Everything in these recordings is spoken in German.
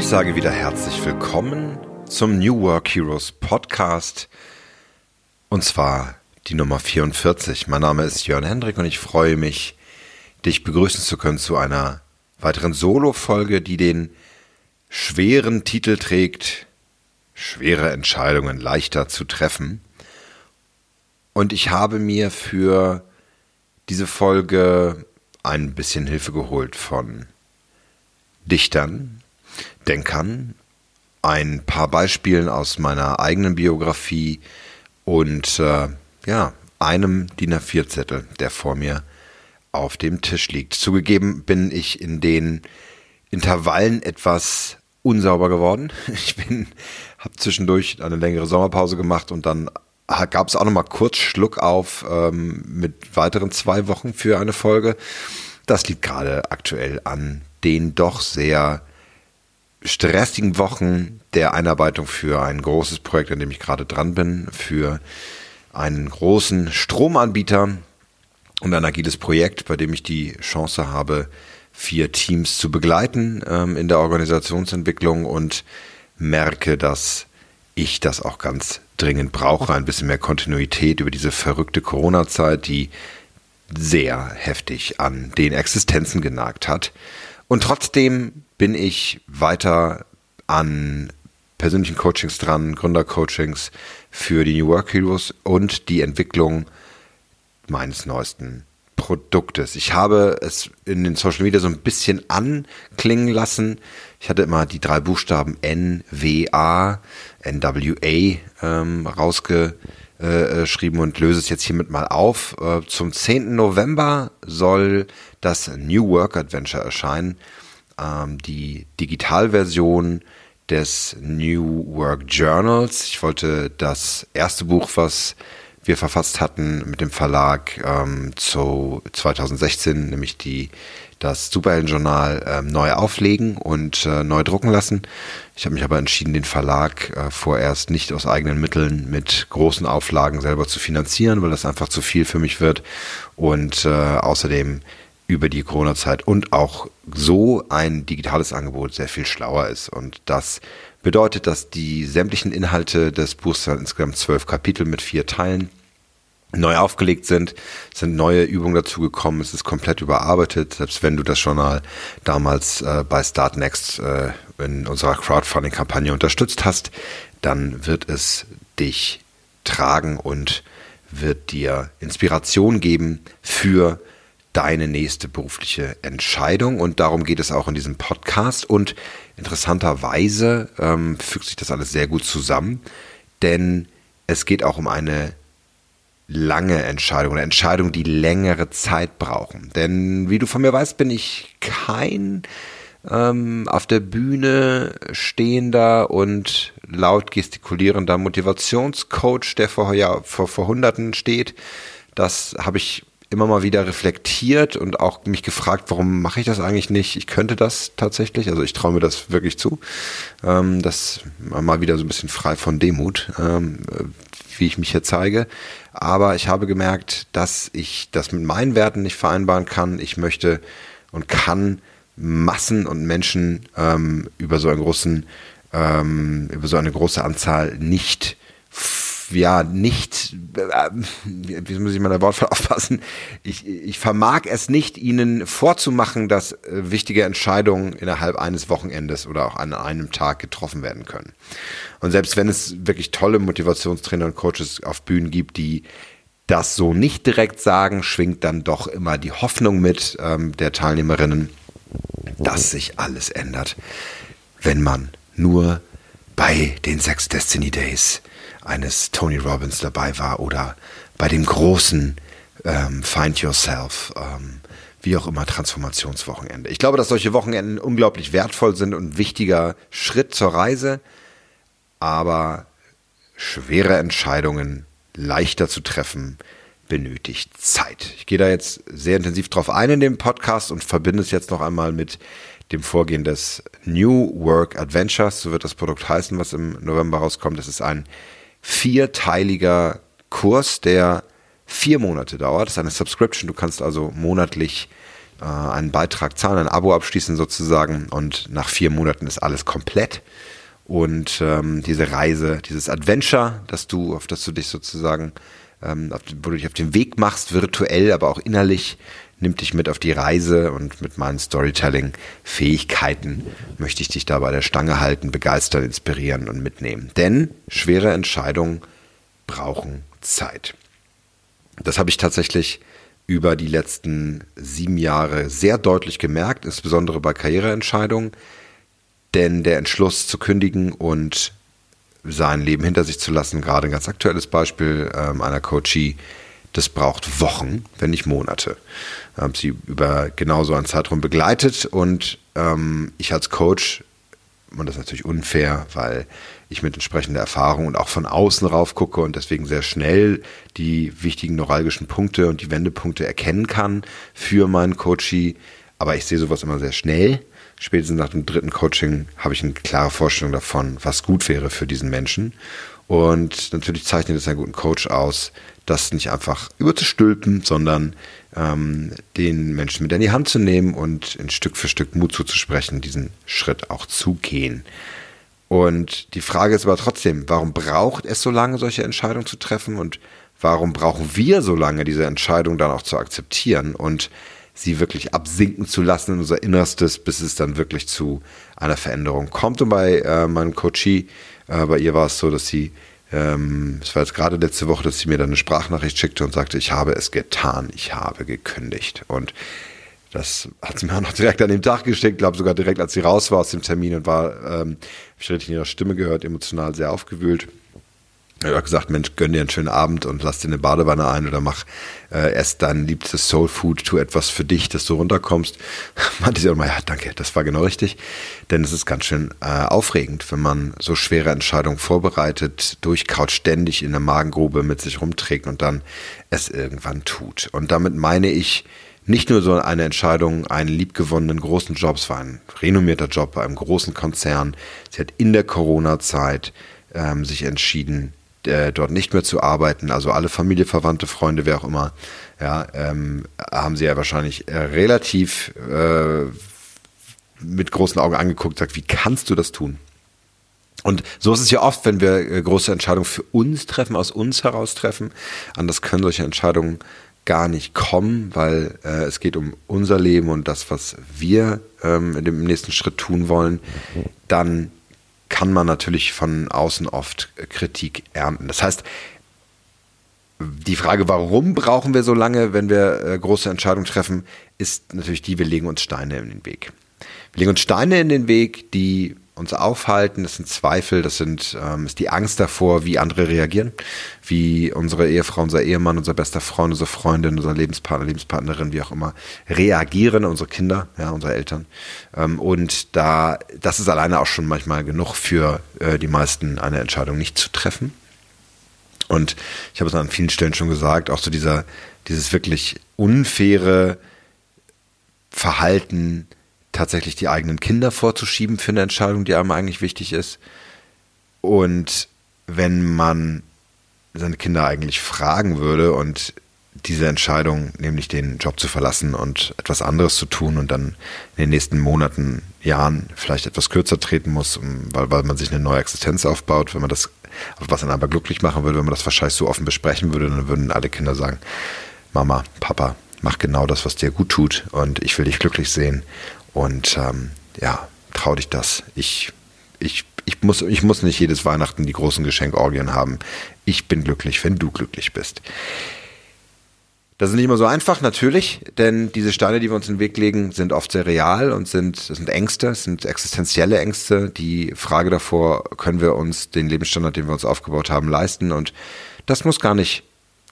ich sage wieder herzlich willkommen zum New Work Heroes Podcast. Und zwar die Nummer 44. Mein Name ist Jörn Hendrik und ich freue mich, dich begrüßen zu können zu einer weiteren Solo-Folge, die den schweren Titel trägt, schwere Entscheidungen leichter zu treffen. Und ich habe mir für diese Folge ein bisschen Hilfe geholt von Dichtern, Denkern, ein paar Beispielen aus meiner eigenen Biografie und äh, ja, einem DIN A4-Zettel, der vor mir auf dem Tisch liegt. Zugegeben bin ich in den Intervallen etwas unsauber geworden. Ich bin, habe zwischendurch eine längere Sommerpause gemacht und dann gab es auch noch mal kurz Schluck auf ähm, mit weiteren zwei Wochen für eine Folge. Das liegt gerade aktuell an den doch sehr stressigen Wochen der Einarbeitung für ein großes Projekt, an dem ich gerade dran bin, für einen großen Stromanbieter und ein agiles Projekt, bei dem ich die Chance habe, vier Teams zu begleiten ähm, in der Organisationsentwicklung und merke, dass ich das auch ganz dringend brauche, ein bisschen mehr Kontinuität über diese verrückte Corona-Zeit, die sehr heftig an den Existenzen genagt hat. Und trotzdem bin ich weiter an persönlichen Coachings dran, Gründercoachings für die New Work Heroes und die Entwicklung meines neuesten Produktes. Ich habe es in den Social Media so ein bisschen anklingen lassen. Ich hatte immer die drei Buchstaben N, W, A, N, W, A ähm, rausgeschrieben und löse es jetzt hiermit mal auf. Äh, zum 10. November soll das New Work Adventure erscheinen. Ähm, die Digitalversion des New Work Journals. Ich wollte das erste Buch, was wir verfasst hatten mit dem Verlag ähm, zu 2016, nämlich die das Superheldenjournal ähm, neu auflegen und äh, neu drucken lassen. Ich habe mich aber entschieden, den Verlag äh, vorerst nicht aus eigenen Mitteln mit großen Auflagen selber zu finanzieren, weil das einfach zu viel für mich wird und äh, außerdem über die Corona-Zeit und auch so ein digitales Angebot sehr viel schlauer ist. Und das bedeutet, dass die sämtlichen Inhalte des Buchs, insgesamt zwölf Kapitel mit vier Teilen, neu aufgelegt sind, es sind neue Übungen dazugekommen, es ist komplett überarbeitet, selbst wenn du das Journal damals äh, bei Startnext äh, in unserer Crowdfunding-Kampagne unterstützt hast, dann wird es dich tragen und wird dir Inspiration geben für deine nächste berufliche Entscheidung. Und darum geht es auch in diesem Podcast. Und interessanterweise ähm, fügt sich das alles sehr gut zusammen, denn es geht auch um eine lange Entscheidung, eine Entscheidung, die längere Zeit brauchen. Denn wie du von mir weißt, bin ich kein ähm, auf der Bühne stehender und laut gestikulierender Motivationscoach, der vor, ja, vor, vor Hunderten steht. Das habe ich immer mal wieder reflektiert und auch mich gefragt, warum mache ich das eigentlich nicht? Ich könnte das tatsächlich, also ich traue mir das wirklich zu. Ähm, das mal wieder so ein bisschen frei von Demut, ähm, wie ich mich hier zeige. Aber ich habe gemerkt, dass ich das mit meinen Werten nicht vereinbaren kann. Ich möchte und kann Massen und Menschen ähm, über so einen großen, ähm, über so eine große Anzahl nicht ja nicht, äh, wie muss ich mal der Wortwahl aufpassen, ich, ich vermag es nicht, ihnen vorzumachen, dass äh, wichtige Entscheidungen innerhalb eines Wochenendes oder auch an einem Tag getroffen werden können. Und selbst wenn es wirklich tolle Motivationstrainer und Coaches auf Bühnen gibt, die das so nicht direkt sagen, schwingt dann doch immer die Hoffnung mit ähm, der Teilnehmerinnen, dass sich alles ändert, wenn man nur bei den Sex Destiny Days eines Tony Robbins dabei war oder bei dem großen ähm, Find Yourself, ähm, wie auch immer, Transformationswochenende. Ich glaube, dass solche Wochenenden unglaublich wertvoll sind und ein wichtiger Schritt zur Reise, aber schwere Entscheidungen leichter zu treffen, benötigt Zeit. Ich gehe da jetzt sehr intensiv drauf ein in dem Podcast und verbinde es jetzt noch einmal mit dem Vorgehen des New Work Adventures, so wird das Produkt heißen, was im November rauskommt. Es ist ein vierteiliger Kurs, der vier Monate dauert. Das ist eine Subscription. Du kannst also monatlich äh, einen Beitrag zahlen, ein Abo abschließen sozusagen und nach vier Monaten ist alles komplett. Und ähm, diese Reise, dieses Adventure, dass du, auf das du dich sozusagen, ähm, auf, wo du dich auf den Weg machst, virtuell, aber auch innerlich, nimmt dich mit auf die Reise und mit meinen Storytelling-Fähigkeiten möchte ich dich da bei der Stange halten, begeistern, inspirieren und mitnehmen. Denn schwere Entscheidungen brauchen Zeit. Das habe ich tatsächlich über die letzten sieben Jahre sehr deutlich gemerkt, insbesondere bei Karriereentscheidungen. Denn der Entschluss zu kündigen und sein Leben hinter sich zu lassen, gerade ein ganz aktuelles Beispiel ähm, einer Coachie, das braucht Wochen, wenn nicht Monate. Habe sie über genau so einen Zeitraum begleitet und ähm, ich als Coach, und das ist natürlich unfair, weil ich mit entsprechender Erfahrung und auch von außen rauf gucke und deswegen sehr schnell die wichtigen neuralgischen Punkte und die Wendepunkte erkennen kann für meinen Coachie. Aber ich sehe sowas immer sehr schnell. Spätestens nach dem dritten Coaching habe ich eine klare Vorstellung davon, was gut wäre für diesen Menschen. Und natürlich zeichnet es einen guten Coach aus, das nicht einfach überzustülpen, sondern ähm, den Menschen mit in die Hand zu nehmen und in Stück für Stück Mut zuzusprechen, diesen Schritt auch zu gehen. Und die Frage ist aber trotzdem, warum braucht es so lange, solche Entscheidungen zu treffen und warum brauchen wir so lange, diese Entscheidung dann auch zu akzeptieren und sie wirklich absinken zu lassen in unser Innerstes, bis es dann wirklich zu einer Veränderung kommt. Und bei äh, meinem Coachie, äh, bei ihr war es so, dass sie, ähm, es war jetzt gerade letzte Woche, dass sie mir dann eine Sprachnachricht schickte und sagte, ich habe es getan, ich habe gekündigt. Und das hat sie mir auch noch direkt an dem Tag geschickt, glaube sogar direkt, als sie raus war aus dem Termin und war, ähm, habe ich richtig in ihrer Stimme gehört, emotional sehr aufgewühlt. Ich habe gesagt, Mensch, gönn dir einen schönen Abend und lass dir eine Badewanne ein oder mach äh, erst dein liebstes Soul Food, tu etwas für dich, dass du runterkommst. Meinte sie auch mal, ja, danke, das war genau richtig. Denn es ist ganz schön äh, aufregend, wenn man so schwere Entscheidungen vorbereitet, durchkaut, ständig in der Magengrube mit sich rumträgt und dann es irgendwann tut. Und damit meine ich, nicht nur so eine Entscheidung, einen liebgewonnenen großen Job, es war ein renommierter Job bei einem großen Konzern. Sie hat in der Corona-Zeit ähm, sich entschieden, äh, dort nicht mehr zu arbeiten. Also alle Familie, Verwandte, Freunde, wer auch immer, ja, ähm, haben sie ja wahrscheinlich äh, relativ äh, mit großen Augen angeguckt, sagt, wie kannst du das tun? Und so ist es ja oft, wenn wir äh, große Entscheidungen für uns treffen, aus uns heraus treffen. Anders können solche Entscheidungen gar nicht kommen, weil äh, es geht um unser Leben und das, was wir ähm, in dem nächsten Schritt tun wollen, dann kann man natürlich von außen oft Kritik ernten. Das heißt, die Frage, warum brauchen wir so lange, wenn wir äh, große Entscheidungen treffen, ist natürlich die, wir legen uns Steine in den Weg. Wir legen uns Steine in den Weg, die uns aufhalten, das sind Zweifel, das sind, ähm, ist die Angst davor, wie andere reagieren, wie unsere Ehefrau, unser Ehemann, unser bester Freund, unsere Freundin, unser Lebenspartner, Lebenspartnerin, wie auch immer, reagieren, unsere Kinder, ja, unsere Eltern. Ähm, und da, das ist alleine auch schon manchmal genug für äh, die meisten, eine Entscheidung nicht zu treffen. Und ich habe es an vielen Stellen schon gesagt, auch so dieser, dieses wirklich unfaire Verhalten, tatsächlich die eigenen Kinder vorzuschieben für eine Entscheidung, die einem eigentlich wichtig ist. Und wenn man seine Kinder eigentlich fragen würde und diese Entscheidung, nämlich den Job zu verlassen und etwas anderes zu tun und dann in den nächsten Monaten, Jahren vielleicht etwas kürzer treten muss, weil, weil man sich eine neue Existenz aufbaut, wenn man das, was einen aber glücklich machen würde, wenn man das wahrscheinlich so offen besprechen würde, dann würden alle Kinder sagen, Mama, Papa, mach genau das, was dir gut tut und ich will dich glücklich sehen und ähm, ja, trau dich das. Ich, ich, ich, muss, ich muss nicht jedes Weihnachten die großen Geschenkorgien haben. Ich bin glücklich, wenn du glücklich bist. Das ist nicht immer so einfach, natürlich, denn diese Steine, die wir uns in den Weg legen, sind oft sehr real und sind, sind Ängste, sind existenzielle Ängste. Die Frage davor, können wir uns den Lebensstandard, den wir uns aufgebaut haben, leisten? Und das muss gar nicht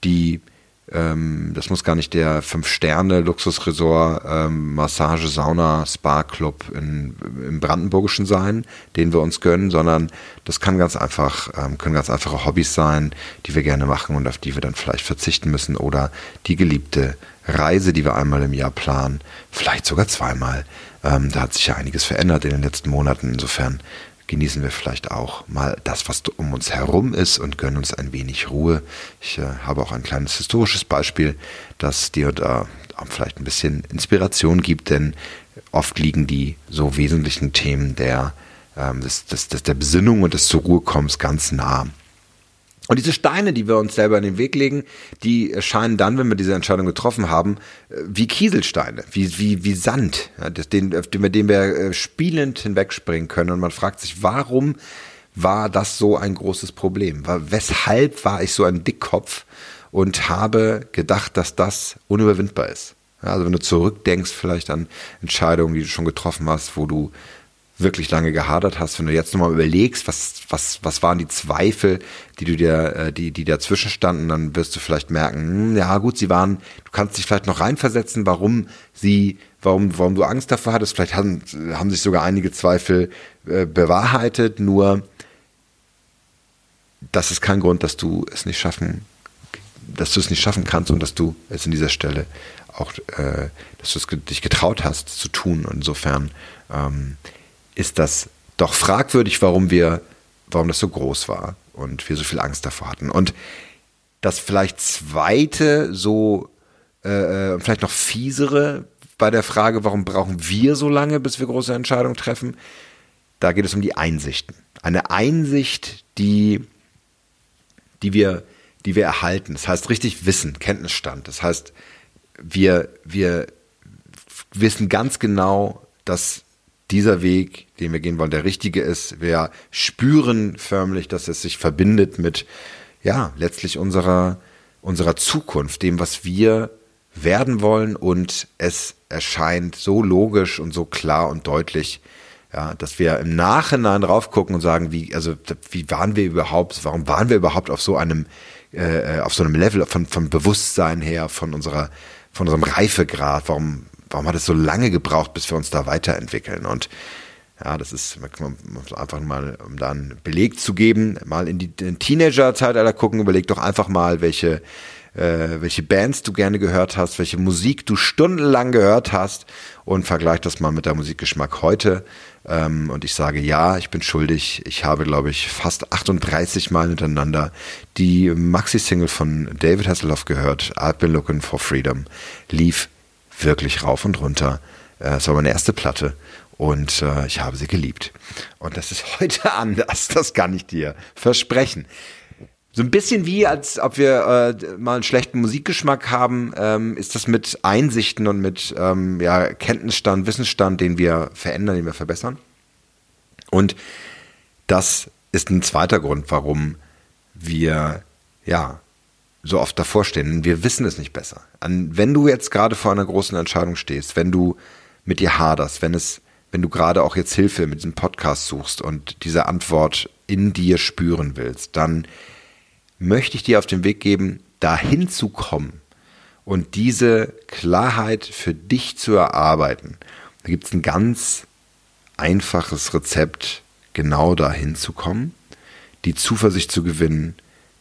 die ähm, das muss gar nicht der Fünf-Sterne-Luxusresort, ähm, Massage, Sauna, Spa-Club im Brandenburgischen sein, den wir uns gönnen, sondern das kann ganz einfach, ähm, können ganz einfache Hobbys sein, die wir gerne machen und auf die wir dann vielleicht verzichten müssen oder die geliebte Reise, die wir einmal im Jahr planen, vielleicht sogar zweimal. Ähm, da hat sich ja einiges verändert in den letzten Monaten. Insofern genießen wir vielleicht auch mal das, was um uns herum ist und gönnen uns ein wenig Ruhe. Ich äh, habe auch ein kleines historisches Beispiel, das dir da vielleicht ein bisschen Inspiration gibt, denn oft liegen die so wesentlichen Themen der, ähm, des, des, des, der Besinnung und des zur Ruhe kommens ganz nah. Und diese Steine, die wir uns selber in den Weg legen, die erscheinen dann, wenn wir diese Entscheidung getroffen haben, äh, wie Kieselsteine, wie, wie, wie Sand, ja, den, mit dem wir äh, spielend hinwegspringen können. Und man fragt sich, warum war das so ein großes Problem? Weshalb war ich so ein Dickkopf und habe gedacht, dass das unüberwindbar ist? Ja, also wenn du zurückdenkst vielleicht an Entscheidungen, die du schon getroffen hast, wo du wirklich lange gehadert hast, wenn du jetzt nochmal überlegst, was, was, was waren die Zweifel, die du dir, äh, die, die dazwischen standen, dann wirst du vielleicht merken, hm, ja gut, sie waren, du kannst dich vielleicht noch reinversetzen, warum sie, warum, warum du Angst davor hattest. Vielleicht haben, haben sich sogar einige Zweifel äh, bewahrheitet, nur das ist kein Grund, dass du es nicht schaffen, dass du es nicht schaffen kannst und dass du es in dieser Stelle auch, äh, dass du es dich getraut hast zu tun. Insofern ähm, ist das doch fragwürdig, warum wir, warum das so groß war und wir so viel Angst davor hatten. Und das vielleicht zweite, so äh, äh, vielleicht noch fiesere bei der Frage, warum brauchen wir so lange, bis wir große Entscheidungen treffen, da geht es um die Einsichten. Eine Einsicht, die, die wir, die wir erhalten. Das heißt richtig Wissen, Kenntnisstand. Das heißt, wir, wir wissen ganz genau, dass dieser Weg, den wir gehen wollen, der richtige ist. Wir spüren förmlich, dass es sich verbindet mit, ja, letztlich unserer, unserer Zukunft, dem, was wir werden wollen und es erscheint so logisch und so klar und deutlich, ja, dass wir im Nachhinein drauf gucken und sagen, wie, also, wie waren wir überhaupt, warum waren wir überhaupt auf so einem, äh, auf so einem Level von, von Bewusstsein her, von unserer, von unserem Reifegrad, warum warum hat es so lange gebraucht, bis wir uns da weiterentwickeln? Und ja, das ist einfach mal, um da einen Beleg zu geben, mal in die Teenager-Zeitalter gucken, überleg doch einfach mal, welche, äh, welche Bands du gerne gehört hast, welche Musik du stundenlang gehört hast und vergleich das mal mit der Musikgeschmack heute. Ähm, und ich sage ja, ich bin schuldig. Ich habe, glaube ich, fast 38 Mal hintereinander die Maxi-Single von David Hasselhoff gehört. I've been looking for freedom. Lief wirklich rauf und runter. Äh, es war meine erste Platte und äh, ich habe sie geliebt. Und das ist heute anders, das kann ich dir versprechen. So ein bisschen wie, als ob wir äh, mal einen schlechten Musikgeschmack haben, ähm, ist das mit Einsichten und mit ähm, ja, Kenntnisstand, Wissensstand, den wir verändern, den wir verbessern. Und das ist ein zweiter Grund, warum wir ja so oft davor stehen. Wir wissen es nicht besser. Wenn du jetzt gerade vor einer großen Entscheidung stehst, wenn du mit dir haderst, wenn es, wenn du gerade auch jetzt Hilfe mit diesem Podcast suchst und diese Antwort in dir spüren willst, dann möchte ich dir auf den Weg geben, dahin zu kommen und diese Klarheit für dich zu erarbeiten. Da gibt es ein ganz einfaches Rezept, genau dahin zu kommen, die Zuversicht zu gewinnen,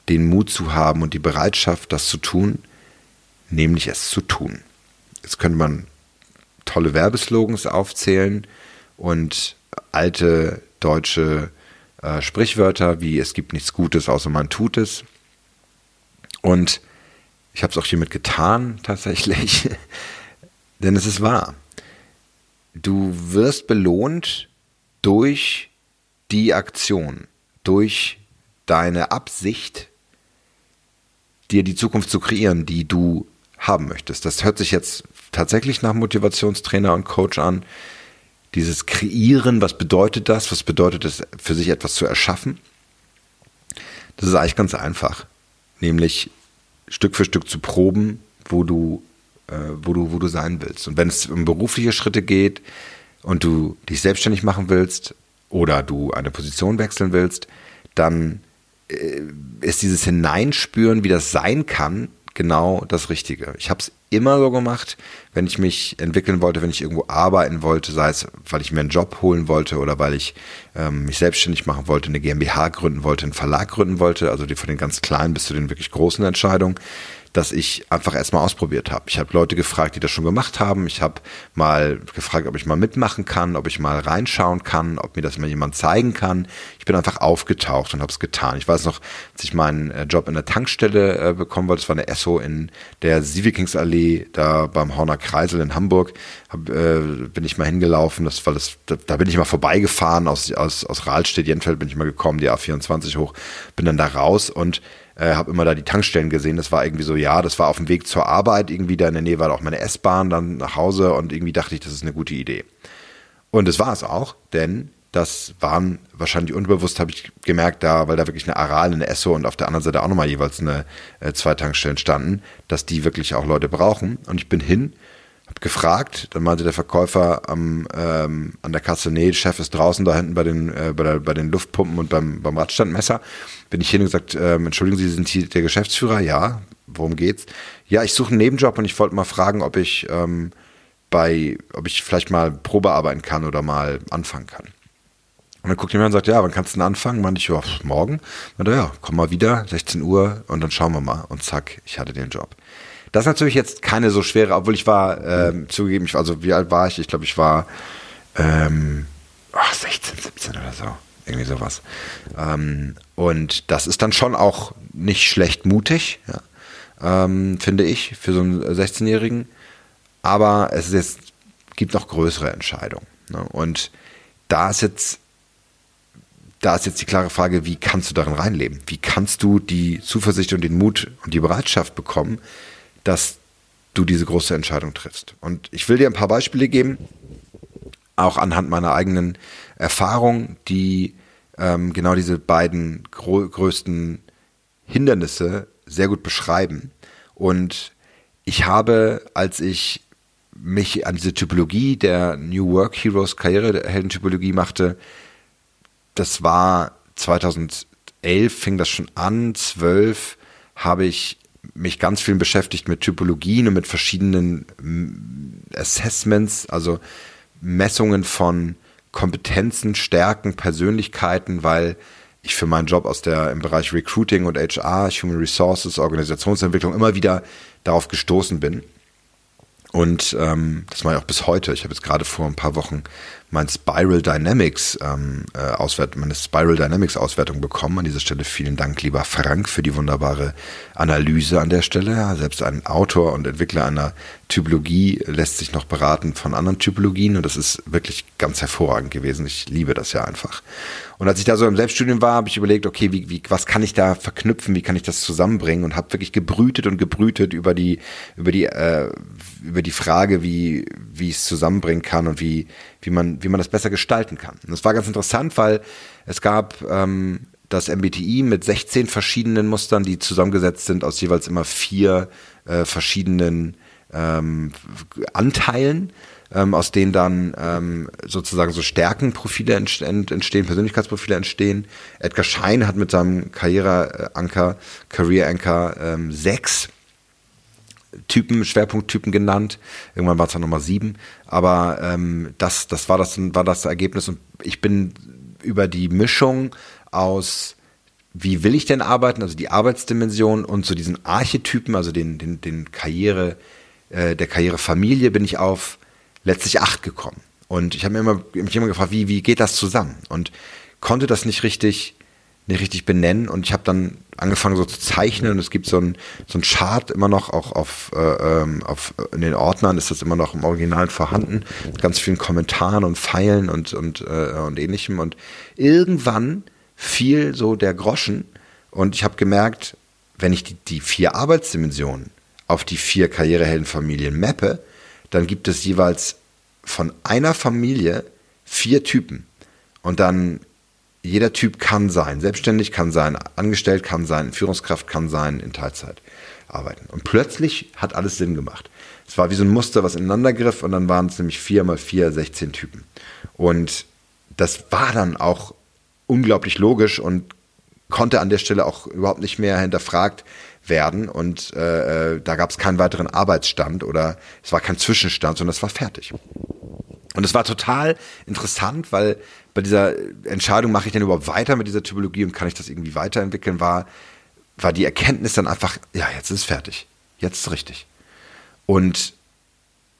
den Mut zu haben und die Bereitschaft, das zu tun, nämlich es zu tun. Jetzt könnte man tolle Werbeslogans aufzählen und alte deutsche äh, Sprichwörter wie es gibt nichts Gutes, außer man tut es. Und ich habe es auch hiermit getan, tatsächlich, denn es ist wahr. Du wirst belohnt durch die Aktion, durch deine Absicht, dir die Zukunft zu kreieren, die du haben möchtest. Das hört sich jetzt tatsächlich nach Motivationstrainer und Coach an. Dieses Kreieren, was bedeutet das? Was bedeutet es, für sich etwas zu erschaffen? Das ist eigentlich ganz einfach. Nämlich Stück für Stück zu proben, wo du, äh, wo du, wo du sein willst. Und wenn es um berufliche Schritte geht und du dich selbstständig machen willst oder du eine Position wechseln willst, dann ist dieses Hineinspüren, wie das sein kann, genau das Richtige. Ich habe es immer so gemacht, wenn ich mich entwickeln wollte, wenn ich irgendwo arbeiten wollte, sei es, weil ich mir einen Job holen wollte oder weil ich ähm, mich selbstständig machen wollte, eine GmbH gründen wollte, einen Verlag gründen wollte, also die von den ganz kleinen bis zu den wirklich großen Entscheidungen, dass ich einfach erstmal ausprobiert habe. Ich habe Leute gefragt, die das schon gemacht haben. Ich habe mal gefragt, ob ich mal mitmachen kann, ob ich mal reinschauen kann, ob mir das mal jemand zeigen kann. Ich bin einfach aufgetaucht und habe es getan. Ich weiß noch, als ich meinen äh, Job in der Tankstelle äh, bekommen wollte, das war eine Esso in der Sievekingsallee, da beim Horner Kreisel in Hamburg, hab, äh, bin ich mal hingelaufen. Das war das, da, da bin ich mal vorbeigefahren aus, aus, aus Rahlstedt, Jenfeld bin ich mal gekommen, die A24 hoch, bin dann da raus und äh, habe immer da die Tankstellen gesehen. Das war irgendwie so, ja, das war auf dem Weg zur Arbeit. Irgendwie da in der Nähe war auch meine S-Bahn dann nach Hause und irgendwie dachte ich, das ist eine gute Idee. Und es war es auch, denn das waren wahrscheinlich unbewusst, habe ich gemerkt, da, weil da wirklich eine Aral, eine Esso und auf der anderen Seite auch nochmal jeweils eine äh, zwei Tankstellen standen, dass die wirklich auch Leute brauchen. Und ich bin hin hab gefragt, dann meinte der Verkäufer am, ähm, an der Kasse, nee, Chef ist draußen da hinten bei den, äh, bei, der, bei den Luftpumpen und beim, beim Radstandmesser. Bin ich hin und gesagt, ähm, entschuldigen Sie, sind hier der Geschäftsführer? Ja, worum geht's? Ja, ich suche einen Nebenjob und ich wollte mal fragen, ob ich ähm, bei, ob ich vielleicht mal Probe arbeiten kann oder mal anfangen kann. Und dann guckt jemand und sagt, ja, wann kannst du denn anfangen? Meinte ich, ja, morgen. Meinte, ja, komm mal wieder, 16 Uhr und dann schauen wir mal. Und zack, ich hatte den Job. Das ist natürlich jetzt keine so schwere, obwohl ich war, ähm, zugegeben, ich, also wie alt war ich? Ich glaube, ich war ähm, ach, 16, 17 oder so. Irgendwie sowas. Ähm, und das ist dann schon auch nicht schlecht mutig, ja, ähm, finde ich, für so einen 16-Jährigen. Aber es jetzt, gibt noch größere Entscheidungen. Ne? Und da ist jetzt da ist jetzt die klare Frage, wie kannst du darin reinleben? Wie kannst du die Zuversicht und den Mut und die Bereitschaft bekommen, dass du diese große Entscheidung triffst. Und ich will dir ein paar Beispiele geben, auch anhand meiner eigenen Erfahrung, die ähm, genau diese beiden größten Hindernisse sehr gut beschreiben. Und ich habe, als ich mich an diese Typologie der New Work Heroes Karrierehelden-Typologie machte, das war 2011, fing das schon an, 12 habe ich mich ganz viel beschäftigt mit Typologien und mit verschiedenen mm, Assessments, also Messungen von Kompetenzen, Stärken, Persönlichkeiten, weil ich für meinen Job aus der im Bereich Recruiting und HR, Human Resources, Organisationsentwicklung immer wieder darauf gestoßen bin. Und ähm, das mache ich auch bis heute. Ich habe jetzt gerade vor ein paar Wochen mein Spiral Dynamics ähm, äh, Auswert meine Spiral Dynamics Auswertung bekommen. An dieser Stelle vielen Dank, lieber Frank, für die wunderbare Analyse an der Stelle. Ja, selbst ein Autor und Entwickler einer Typologie lässt sich noch beraten von anderen Typologien und das ist wirklich ganz hervorragend gewesen. Ich liebe das ja einfach. Und als ich da so im Selbststudium war, habe ich überlegt, okay, wie, wie, was kann ich da verknüpfen, wie kann ich das zusammenbringen und habe wirklich gebrütet und gebrütet über die, über die, äh, über die Frage, wie, wie ich es zusammenbringen kann und wie, wie man, wie man das besser gestalten kann. Und das war ganz interessant, weil es gab ähm, das MBTI mit 16 verschiedenen Mustern, die zusammengesetzt sind aus jeweils immer vier äh, verschiedenen ähm, Anteilen ähm, aus denen dann ähm, sozusagen so Stärkenprofile entstehen, Persönlichkeitsprofile entstehen. Edgar Schein hat mit seinem Karriereanker, Career Anchor ähm, sechs Typen, Schwerpunkttypen genannt. Irgendwann war es dann nochmal sieben. Aber ähm, das, das, war das war das Ergebnis. Und ich bin über die Mischung aus wie will ich denn arbeiten, also die Arbeitsdimension und so diesen Archetypen, also den, den, den Karriere, äh, der Karrierefamilie bin ich auf letztlich acht gekommen. Und ich habe mich immer gefragt, wie, wie geht das zusammen? Und konnte das nicht richtig, nicht richtig benennen. Und ich habe dann angefangen so zu zeichnen. Und es gibt so ein, so ein Chart immer noch, auch auf, äh, ähm, auf in den Ordnern ist das immer noch im Original vorhanden, mit ganz vielen Kommentaren und Pfeilen und, und, äh, und ähnlichem. Und irgendwann fiel so der Groschen. Und ich habe gemerkt, wenn ich die, die vier Arbeitsdimensionen auf die vier Karriereheldenfamilien mappe, dann gibt es jeweils von einer Familie vier Typen. Und dann jeder Typ kann sein, selbstständig kann sein, angestellt kann sein, Führungskraft kann sein, in Teilzeit arbeiten. Und plötzlich hat alles Sinn gemacht. Es war wie so ein Muster, was ineinander griff und dann waren es nämlich vier mal vier, 16 Typen. Und das war dann auch unglaublich logisch und konnte an der Stelle auch überhaupt nicht mehr hinterfragt werden und äh, äh da gab es keinen weiteren Arbeitsstand oder es war kein Zwischenstand, sondern es war fertig. Und es war total interessant, weil bei dieser Entscheidung, mache ich denn überhaupt weiter mit dieser Typologie und kann ich das irgendwie weiterentwickeln, war, war die Erkenntnis dann einfach, ja, jetzt ist es fertig. jetzt ist richtig. Und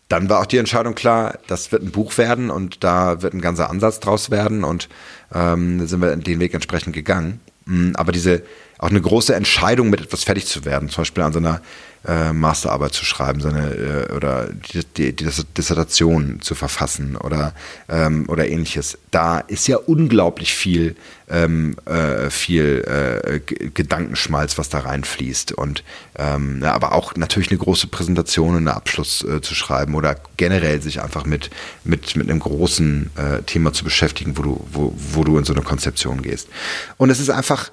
dann war auch die Entscheidung klar, das wird ein Buch werden und da wird ein ganzer Ansatz draus werden und ähm, sind wir den Weg entsprechend gegangen. Mm, aber diese auch eine große Entscheidung, mit etwas fertig zu werden, zum Beispiel an so einer äh, Masterarbeit zu schreiben, seine äh, oder die, die, die, Dissertation zu verfassen oder ähm, oder ähnliches. Da ist ja unglaublich viel ähm, äh, viel äh, Gedankenschmalz, was da reinfließt und ähm, ja, aber auch natürlich eine große Präsentation und einen Abschluss äh, zu schreiben oder generell sich einfach mit mit mit einem großen äh, Thema zu beschäftigen, wo du wo, wo du in so eine Konzeption gehst. Und es ist einfach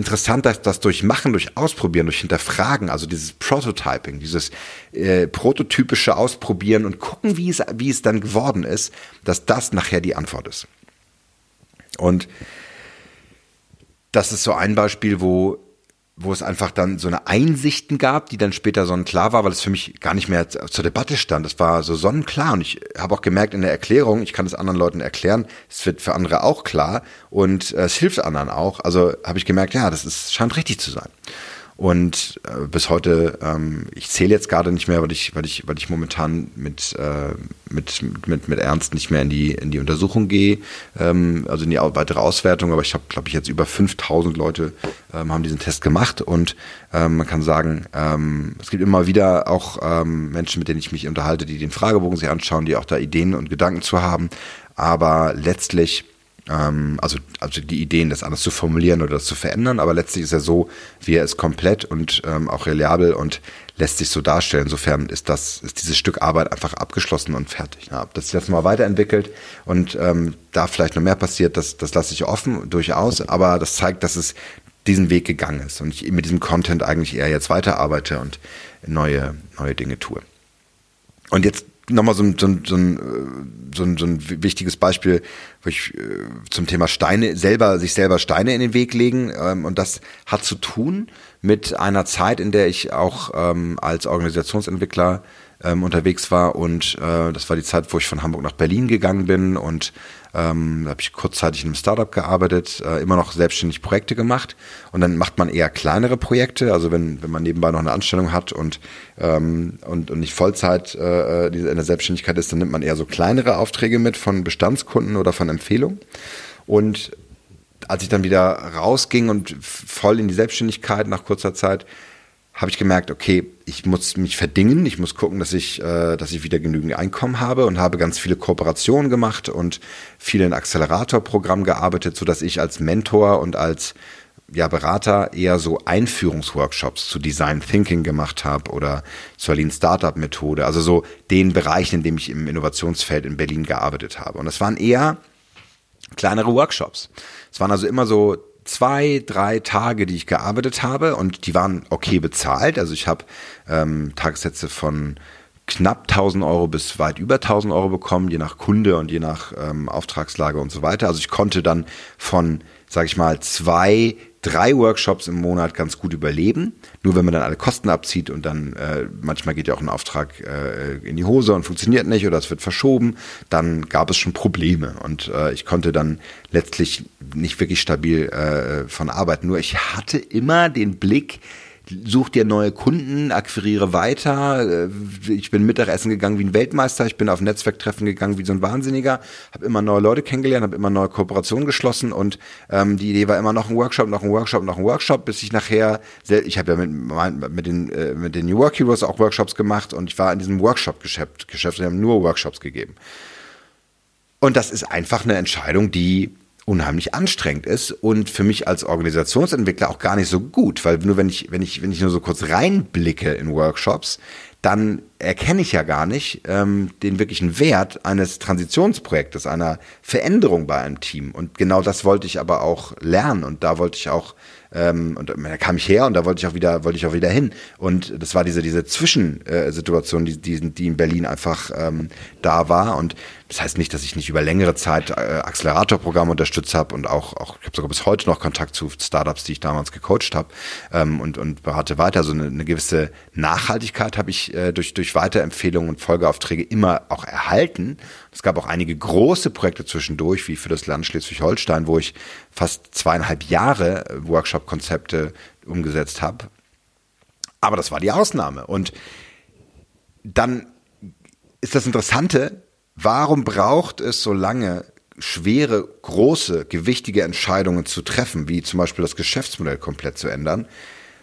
interessant, dass das durch Machen, durch Ausprobieren, durch Hinterfragen, also dieses Prototyping, dieses äh, prototypische Ausprobieren und gucken, wie es, wie es dann geworden ist, dass das nachher die Antwort ist. Und das ist so ein Beispiel, wo wo es einfach dann so eine Einsichten gab, die dann später sonnenklar war, weil es für mich gar nicht mehr zur Debatte stand. Es war so sonnenklar und ich habe auch gemerkt in der Erklärung, ich kann es anderen Leuten erklären, es wird für andere auch klar und äh, es hilft anderen auch. Also habe ich gemerkt, ja, das ist, scheint richtig zu sein. Und äh, bis heute, ähm, ich zähle jetzt gerade nicht mehr, weil ich, weil ich, weil ich momentan mit, äh, mit, mit, mit Ernst nicht mehr in die, in die Untersuchung gehe, ähm, also in die weitere Auswertung. Aber ich habe, glaube ich, jetzt über 5000 Leute ähm, haben diesen Test gemacht. Und ähm, man kann sagen, ähm, es gibt immer wieder auch ähm, Menschen, mit denen ich mich unterhalte, die den Fragebogen sich anschauen, die auch da Ideen und Gedanken zu haben. Aber letztlich also, also die Ideen, das anders zu formulieren oder das zu verändern, aber letztlich ist er so, wie er ist komplett und ähm, auch reliabel und lässt sich so darstellen. Insofern ist das, ist dieses Stück Arbeit einfach abgeschlossen und fertig. Ja, ob das jetzt mal weiterentwickelt und ähm, da vielleicht noch mehr passiert, das, das lasse ich offen, durchaus, aber das zeigt, dass es diesen Weg gegangen ist und ich mit diesem Content eigentlich eher jetzt weiterarbeite und neue, neue Dinge tue. Und jetzt nochmal so, so, so, ein, so, so ein wichtiges Beispiel wo ich, äh, zum Thema Steine, selber, sich selber Steine in den Weg legen. Ähm, und das hat zu tun mit einer Zeit, in der ich auch ähm, als Organisationsentwickler ähm, unterwegs war. Und äh, das war die Zeit, wo ich von Hamburg nach Berlin gegangen bin und ähm, da habe ich kurzzeitig in einem Startup gearbeitet, äh, immer noch selbstständig Projekte gemacht und dann macht man eher kleinere Projekte, also wenn, wenn man nebenbei noch eine Anstellung hat und, ähm, und, und nicht Vollzeit äh, in der Selbstständigkeit ist, dann nimmt man eher so kleinere Aufträge mit von Bestandskunden oder von Empfehlungen. Und als ich dann wieder rausging und voll in die Selbstständigkeit nach kurzer Zeit, habe ich gemerkt, okay, ich muss mich verdingen, ich muss gucken, dass ich, äh, dass ich wieder genügend Einkommen habe und habe ganz viele Kooperationen gemacht und viel in Accelerator-Programm gearbeitet, so dass ich als Mentor und als ja, Berater eher so Einführungsworkshops zu Design Thinking gemacht habe oder zur Lean Startup Methode, also so den Bereichen, in dem ich im Innovationsfeld in Berlin gearbeitet habe. Und es waren eher kleinere Workshops. Es waren also immer so zwei, drei Tage, die ich gearbeitet habe und die waren okay bezahlt. Also ich habe ähm, Tagessätze von knapp 1000 Euro bis weit über 1000 Euro bekommen, je nach Kunde und je nach ähm, Auftragslage und so weiter. Also ich konnte dann von, sage ich mal, zwei drei Workshops im Monat ganz gut überleben. Nur wenn man dann alle Kosten abzieht und dann äh, manchmal geht ja auch ein Auftrag äh, in die Hose und funktioniert nicht oder es wird verschoben, dann gab es schon Probleme und äh, ich konnte dann letztlich nicht wirklich stabil äh, von arbeiten. Nur ich hatte immer den Blick, such dir neue Kunden, akquiriere weiter. Äh, ich bin Mittagessen gegangen wie ein Weltmeister, ich bin auf Netzwerktreffen gegangen wie so ein Wahnsinniger, habe immer neue Leute kennengelernt, habe immer neue Kooperationen geschlossen und ähm, die Idee war immer noch ein Workshop, noch ein Workshop, noch ein Workshop, bis ich nachher, ich habe ja mit, mit, den, äh, mit den New Work Heroes auch Workshops gemacht und ich war in diesem Workshop-Geschäft, Geschäft, wir haben nur Workshops gegeben. Und das ist einfach eine Entscheidung, die unheimlich anstrengend ist und für mich als Organisationsentwickler auch gar nicht so gut, weil nur wenn ich, wenn ich, wenn ich nur so kurz reinblicke in Workshops, dann erkenne ich ja gar nicht ähm, den wirklichen Wert eines Transitionsprojektes, einer Veränderung bei einem Team. Und genau das wollte ich aber auch lernen und da wollte ich auch ähm, und da kam ich her und da wollte ich auch wieder, wollte ich auch wieder hin. Und das war diese, diese Zwischensituation, die, die, die in Berlin einfach ähm, da war. Und das heißt nicht, dass ich nicht über längere Zeit äh, Accelerator-Programme unterstützt habe und auch, auch ich habe sogar bis heute noch Kontakt zu Startups, die ich damals gecoacht habe ähm, und, und berate weiter. So also eine, eine gewisse Nachhaltigkeit habe ich äh, durch, durch Weiterempfehlungen und Folgeaufträge immer auch erhalten. Es gab auch einige große Projekte zwischendurch, wie für das Land Schleswig-Holstein, wo ich fast zweieinhalb Jahre Workshop-Konzepte umgesetzt habe. Aber das war die Ausnahme. Und dann ist das Interessante, warum braucht es so lange, schwere, große, gewichtige Entscheidungen zu treffen, wie zum Beispiel das Geschäftsmodell komplett zu ändern?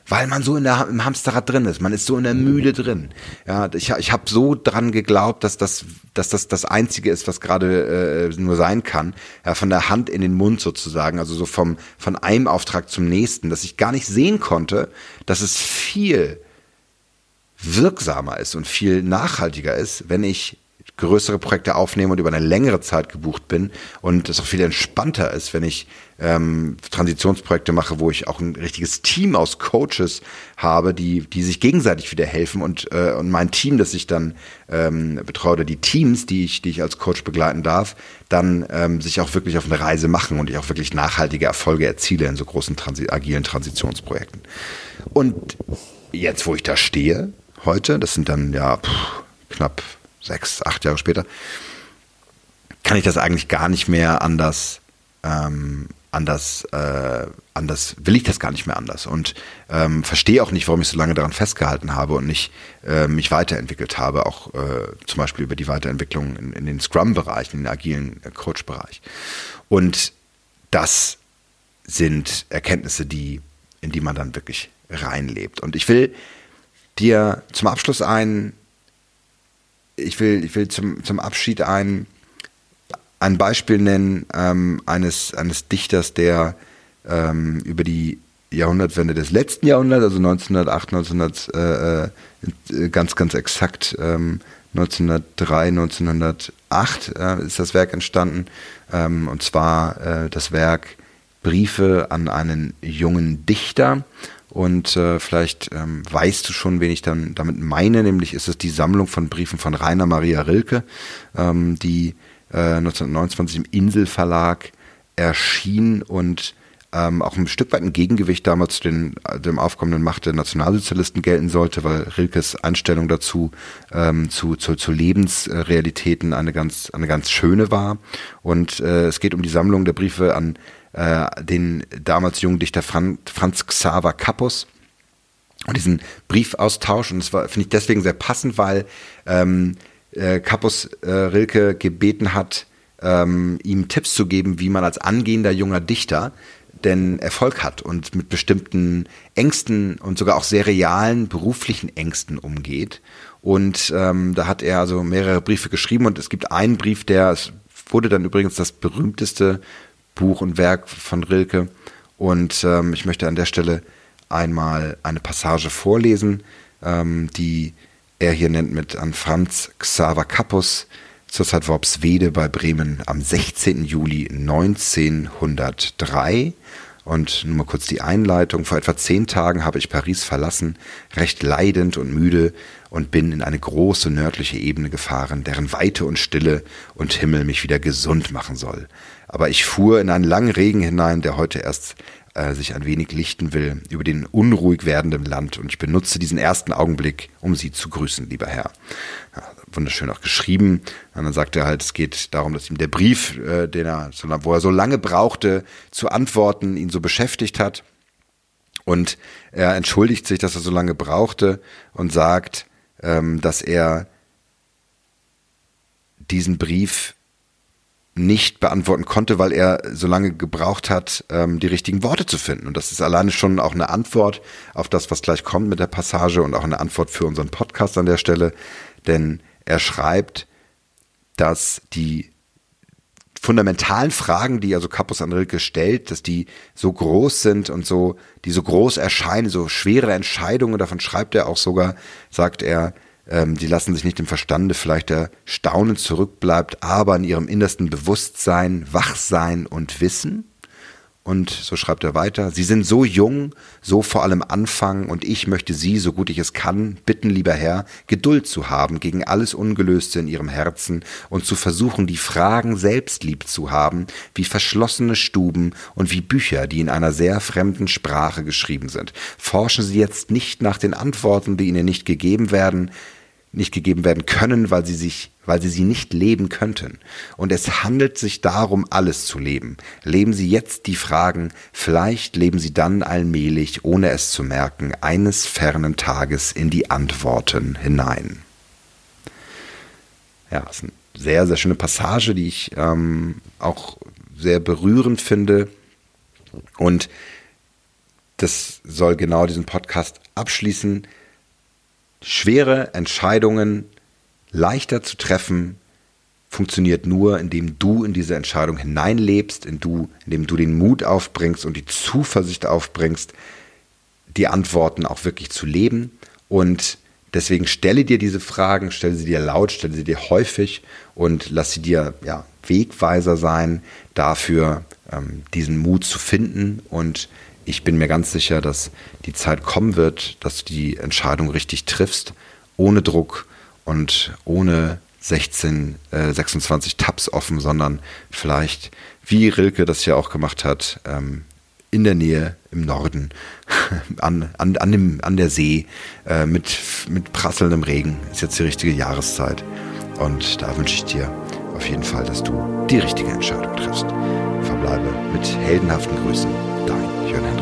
weil man so in der, im Hamsterrad drin ist. Man ist so in der Mühle drin. Ja, ich, ich habe so dran geglaubt, dass das, dass das das Einzige ist, was gerade äh, nur sein kann. Ja, von der Hand in den Mund sozusagen, also so vom, von einem Auftrag zum nächsten, dass ich gar nicht sehen konnte, dass es viel wirksamer ist und viel nachhaltiger ist, wenn ich größere Projekte aufnehme und über eine längere Zeit gebucht bin und es auch viel entspannter ist, wenn ich ähm, Transitionsprojekte mache, wo ich auch ein richtiges Team aus Coaches habe, die, die sich gegenseitig wieder helfen und, äh, und mein Team, das ich dann ähm, betreue, oder die Teams, die ich, die ich als Coach begleiten darf, dann ähm, sich auch wirklich auf eine Reise machen und ich auch wirklich nachhaltige Erfolge erziele in so großen Transi agilen Transitionsprojekten. Und jetzt, wo ich da stehe, heute, das sind dann ja pff, knapp sechs, acht Jahre später, kann ich das eigentlich gar nicht mehr anders, ähm, anders, äh, anders, will ich das gar nicht mehr anders und ähm, verstehe auch nicht, warum ich so lange daran festgehalten habe und nicht äh, mich weiterentwickelt habe, auch äh, zum Beispiel über die Weiterentwicklung in, in den Scrum-Bereich, in den agilen äh, Coach-Bereich. Und das sind Erkenntnisse, die, in die man dann wirklich reinlebt. Und ich will dir zum Abschluss einen ich will, ich will zum, zum Abschied ein, ein Beispiel nennen ähm, eines, eines Dichters, der ähm, über die Jahrhundertwende des letzten Jahrhunderts, also 1908, 1900, äh, äh, ganz, ganz exakt ähm, 1903, 1908 äh, ist das Werk entstanden. Ähm, und zwar äh, das Werk Briefe an einen jungen Dichter. Und äh, vielleicht ähm, weißt du schon, wen ich dann damit meine, nämlich ist es die Sammlung von Briefen von Rainer Maria Rilke, ähm, die äh, 1929 im Inselverlag erschien und ähm, auch ein Stück weit ein Gegengewicht damals zu den, äh, dem aufkommenden Macht der Nationalsozialisten gelten sollte, weil Rilkes Einstellung dazu ähm, zu, zu, zu Lebensrealitäten eine ganz, eine ganz schöne war. Und äh, es geht um die Sammlung der Briefe an äh, den damals jungen Dichter Fran Franz Xaver Kappus und diesen Briefaustausch. Und das finde ich deswegen sehr passend, weil ähm, äh, Kappus äh, Rilke gebeten hat, ähm, ihm Tipps zu geben, wie man als angehender junger Dichter denn Erfolg hat und mit bestimmten Ängsten und sogar auch sehr realen beruflichen Ängsten umgeht. Und ähm, da hat er also mehrere Briefe geschrieben und es gibt einen Brief, der es wurde dann übrigens das berühmteste Buch und Werk von Rilke. Und ähm, ich möchte an der Stelle einmal eine Passage vorlesen, ähm, die er hier nennt mit an Franz Xaver Kappus zur Zeit Worpswede bei Bremen am 16. Juli 1903. Und nur mal kurz die Einleitung. Vor etwa zehn Tagen habe ich Paris verlassen, recht leidend und müde, und bin in eine große nördliche Ebene gefahren, deren Weite und Stille und Himmel mich wieder gesund machen soll. Aber ich fuhr in einen langen Regen hinein, der heute erst äh, sich ein wenig lichten will, über den unruhig werdenden Land. Und ich benutze diesen ersten Augenblick, um Sie zu grüßen, lieber Herr. Ja, wunderschön auch geschrieben. Und dann sagt er halt, es geht darum, dass ihm der Brief, äh, den er, wo er so lange brauchte zu antworten, ihn so beschäftigt hat. Und er entschuldigt sich, dass er so lange brauchte und sagt, ähm, dass er diesen Brief nicht beantworten konnte, weil er so lange gebraucht hat, ähm, die richtigen Worte zu finden. Und das ist alleine schon auch eine Antwort auf das, was gleich kommt mit der Passage und auch eine Antwort für unseren Podcast an der Stelle. Denn er schreibt, dass die fundamentalen Fragen, die also Kapus an Rilke stellt, dass die so groß sind und so, die so groß erscheinen, so schwere Entscheidungen, davon schreibt er auch sogar, sagt er, ähm, die lassen sich nicht im Verstande vielleicht der Staunen zurückbleibt, aber in ihrem innersten Bewusstsein, Wachsein und Wissen. Und so schreibt er weiter, Sie sind so jung, so vor allem Anfang, und ich möchte Sie, so gut ich es kann, bitten, lieber Herr, Geduld zu haben gegen alles Ungelöste in Ihrem Herzen und zu versuchen, die Fragen selbst lieb zu haben, wie verschlossene Stuben und wie Bücher, die in einer sehr fremden Sprache geschrieben sind. Forschen Sie jetzt nicht nach den Antworten, die Ihnen nicht gegeben werden, nicht gegeben werden können, weil sie sich, weil sie sie nicht leben könnten. Und es handelt sich darum, alles zu leben. Leben Sie jetzt die Fragen, vielleicht leben Sie dann allmählich, ohne es zu merken, eines fernen Tages in die Antworten hinein. Ja, ist eine sehr, sehr schöne Passage, die ich ähm, auch sehr berührend finde. Und das soll genau diesen Podcast abschließen schwere Entscheidungen leichter zu treffen, funktioniert nur, indem du in diese Entscheidung hineinlebst, indem du den Mut aufbringst und die Zuversicht aufbringst, die Antworten auch wirklich zu leben. Und deswegen stelle dir diese Fragen, stelle sie dir laut, stelle sie dir häufig und lass sie dir ja, Wegweiser sein, dafür ähm, diesen Mut zu finden und ich bin mir ganz sicher, dass die Zeit kommen wird, dass du die Entscheidung richtig triffst, ohne Druck und ohne 16, äh, 26 Tabs offen, sondern vielleicht, wie Rilke das ja auch gemacht hat, ähm, in der Nähe im Norden, an, an, an, dem, an der See, äh, mit, mit prasselndem Regen. Ist jetzt die richtige Jahreszeit. Und da wünsche ich dir auf jeden Fall, dass du die richtige Entscheidung triffst. Verbleibe mit heldenhaften Grüßen. Dein Jörn.